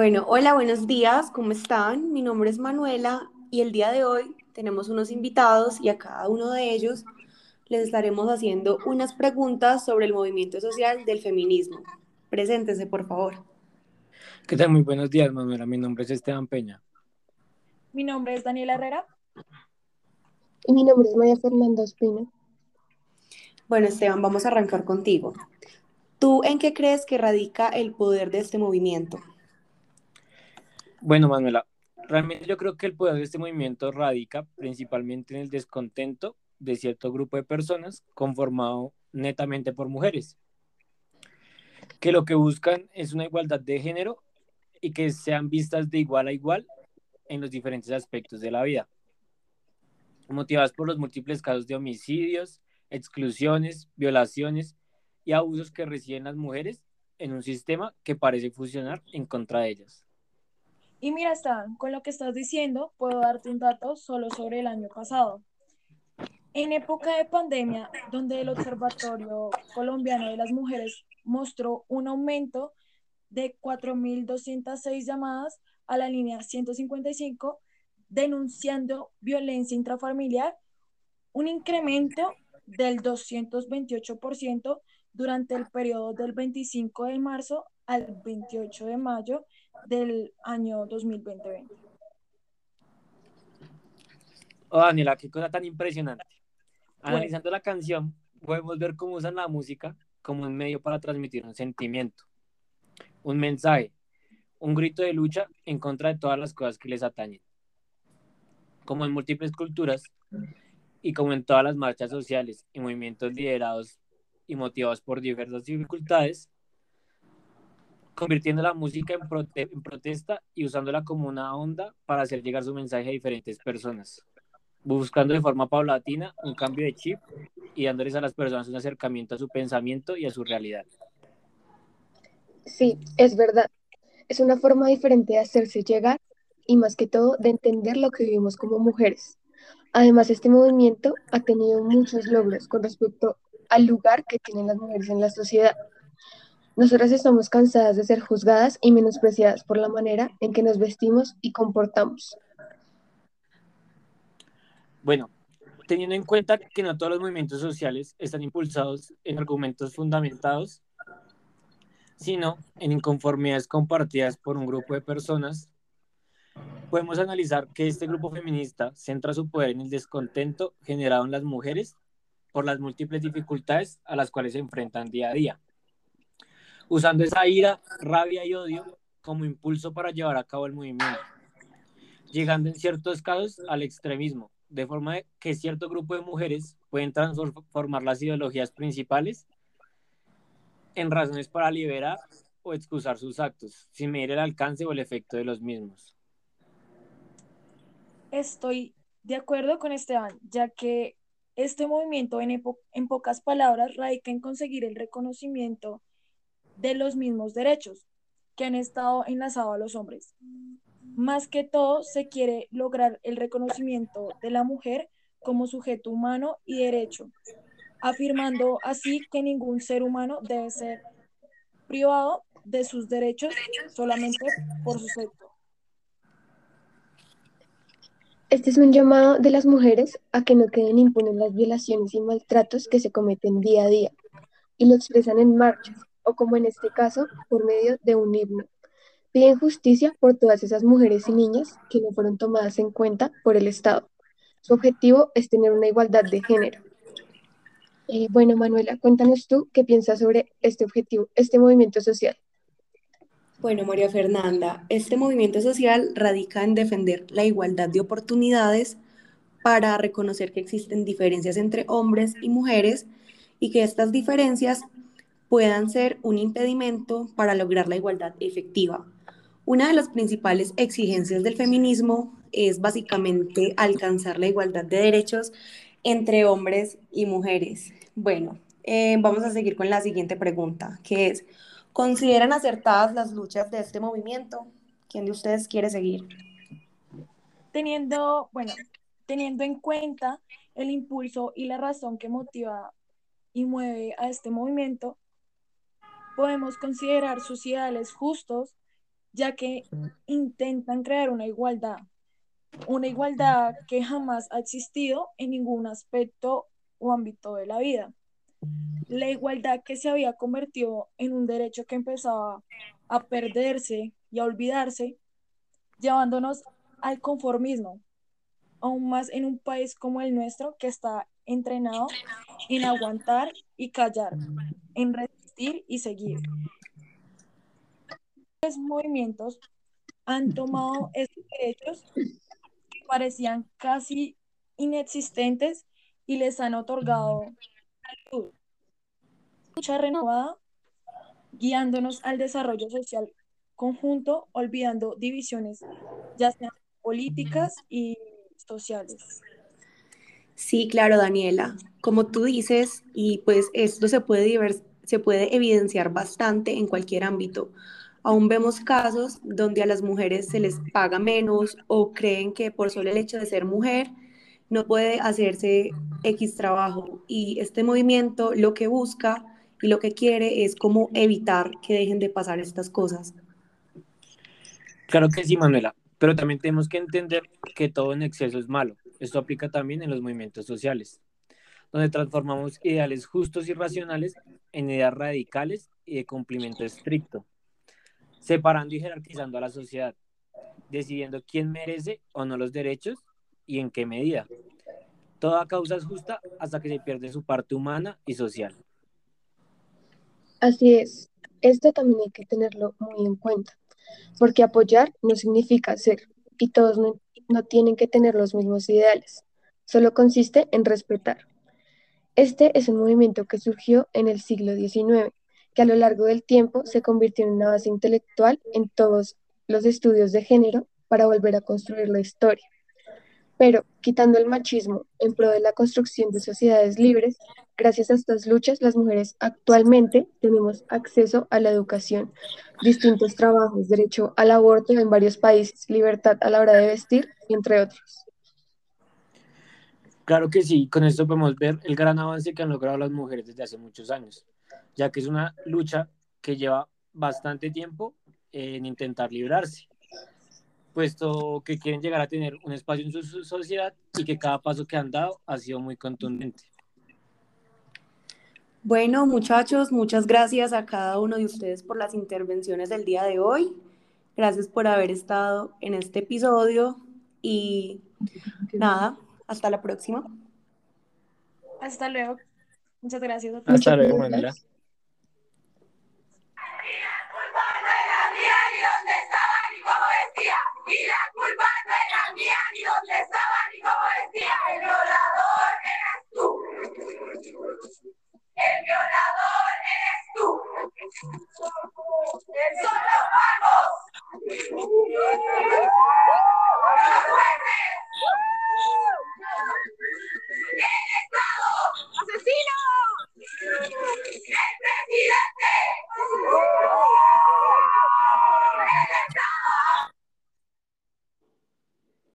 Bueno, hola, buenos días, ¿cómo están? Mi nombre es Manuela y el día de hoy tenemos unos invitados y a cada uno de ellos les estaremos haciendo unas preguntas sobre el movimiento social del feminismo. Preséntese, por favor. ¿Qué tal? Muy buenos días, Manuela. Mi nombre es Esteban Peña. Mi nombre es Daniela Herrera. Y mi nombre es María Fernanda Espino. Bueno, Esteban, vamos a arrancar contigo. ¿Tú en qué crees que radica el poder de este movimiento? Bueno, Manuela, realmente yo creo que el poder de este movimiento radica principalmente en el descontento de cierto grupo de personas conformado netamente por mujeres, que lo que buscan es una igualdad de género y que sean vistas de igual a igual en los diferentes aspectos de la vida, motivadas por los múltiples casos de homicidios, exclusiones, violaciones y abusos que reciben las mujeres en un sistema que parece funcionar en contra de ellas. Y mira, Stan, con lo que estás diciendo, puedo darte un dato solo sobre el año pasado. En época de pandemia, donde el Observatorio Colombiano de las Mujeres mostró un aumento de 4.206 llamadas a la línea 155 denunciando violencia intrafamiliar, un incremento del 228% durante el periodo del 25 de marzo al 28 de mayo del año 2020. Oh, Daniela, qué cosa tan impresionante. Analizando la canción, podemos ver cómo usan la música como un medio para transmitir un sentimiento, un mensaje, un grito de lucha en contra de todas las cosas que les atañen. Como en múltiples culturas y como en todas las marchas sociales y movimientos liderados y motivados por diversas dificultades, convirtiendo la música en, protesta y usándola como una onda para hacer llegar su mensaje a diferentes personas, buscando de forma paulatina un cambio de chip y dándoles a las personas un acercamiento a su pensamiento y a su realidad. Sí, es verdad. Es una forma diferente de hacerse llegar y más que todo de entender lo que vivimos como mujeres. Además, este movimiento ha tenido muchos logros con respecto al lugar que tienen las mujeres en la sociedad nosotras estamos cansadas de ser juzgadas y menospreciadas por la manera en que nos vestimos y comportamos. Bueno, teniendo en cuenta que no todos los movimientos sociales están impulsados en argumentos fundamentados, sino en inconformidades compartidas por un grupo de personas, podemos analizar que este grupo feminista centra su poder en el descontento generado en las mujeres por las múltiples dificultades a las cuales se enfrentan día a día usando esa ira, rabia y odio como impulso para llevar a cabo el movimiento, llegando en ciertos casos al extremismo, de forma que cierto grupo de mujeres pueden transformar las ideologías principales en razones para liberar o excusar sus actos, sin medir el alcance o el efecto de los mismos. Estoy de acuerdo con Esteban, ya que este movimiento, en, en pocas palabras, radica en conseguir el reconocimiento de los mismos derechos que han estado enlazados a los hombres. Más que todo, se quiere lograr el reconocimiento de la mujer como sujeto humano y derecho, afirmando así que ningún ser humano debe ser privado de sus derechos solamente por su sexo. Este es un llamado de las mujeres a que no queden impunes las violaciones y maltratos que se cometen día a día y lo expresan en marchas, o como en este caso, por medio de un himno. Piden justicia por todas esas mujeres y niñas que no fueron tomadas en cuenta por el Estado. Su objetivo es tener una igualdad de género. Eh, bueno, Manuela, cuéntanos tú qué piensas sobre este objetivo, este movimiento social. Bueno, María Fernanda, este movimiento social radica en defender la igualdad de oportunidades para reconocer que existen diferencias entre hombres y mujeres y que estas diferencias puedan ser un impedimento para lograr la igualdad efectiva. Una de las principales exigencias del feminismo es básicamente alcanzar la igualdad de derechos entre hombres y mujeres. Bueno, eh, vamos a seguir con la siguiente pregunta, que es, ¿consideran acertadas las luchas de este movimiento? ¿Quién de ustedes quiere seguir? Teniendo, bueno, teniendo en cuenta el impulso y la razón que motiva y mueve a este movimiento, podemos considerar sus ideales justos, ya que intentan crear una igualdad, una igualdad que jamás ha existido en ningún aspecto o ámbito de la vida. La igualdad que se había convertido en un derecho que empezaba a perderse y a olvidarse, llevándonos al conformismo, aún más en un país como el nuestro que está entrenado en aguantar y callar, en y seguir. Los movimientos han tomado estos derechos que parecían casi inexistentes y les han otorgado lucha renovada, guiándonos al desarrollo social conjunto, olvidando divisiones, ya sean políticas y sociales. Sí, claro, Daniela. Como tú dices, y pues esto se puede, se puede evidenciar bastante en cualquier ámbito. Aún vemos casos donde a las mujeres se les paga menos o creen que por solo el hecho de ser mujer no puede hacerse X trabajo. Y este movimiento lo que busca y lo que quiere es como evitar que dejen de pasar estas cosas. Claro que sí, Manuela, pero también tenemos que entender que todo en exceso es malo. Esto aplica también en los movimientos sociales, donde transformamos ideales justos y racionales en ideas radicales y de cumplimiento estricto, separando y jerarquizando a la sociedad, decidiendo quién merece o no los derechos y en qué medida. Toda causa es justa hasta que se pierde su parte humana y social. Así es, esto también hay que tenerlo muy en cuenta, porque apoyar no significa ser, y todos no, no tienen que tener los mismos ideales, solo consiste en respetar. Este es un movimiento que surgió en el siglo XIX, que a lo largo del tiempo se convirtió en una base intelectual en todos los estudios de género para volver a construir la historia. Pero, quitando el machismo en pro de la construcción de sociedades libres, gracias a estas luchas, las mujeres actualmente tenemos acceso a la educación, distintos trabajos, derecho al aborto en varios países, libertad a la hora de vestir, entre otros. Claro que sí, con esto podemos ver el gran avance que han logrado las mujeres desde hace muchos años, ya que es una lucha que lleva bastante tiempo en intentar librarse puesto que quieren llegar a tener un espacio en su sociedad y que cada paso que han dado ha sido muy contundente. Bueno, muchachos, muchas gracias a cada uno de ustedes por las intervenciones del día de hoy. Gracias por haber estado en este episodio y nada, hasta la próxima. Hasta luego. Muchas gracias. A todos. Hasta luego, Manuela. Y la culpa no era mía, ni dónde estaba, ni como decía. El violador eres tú. El violador eres tú. Son los vagos.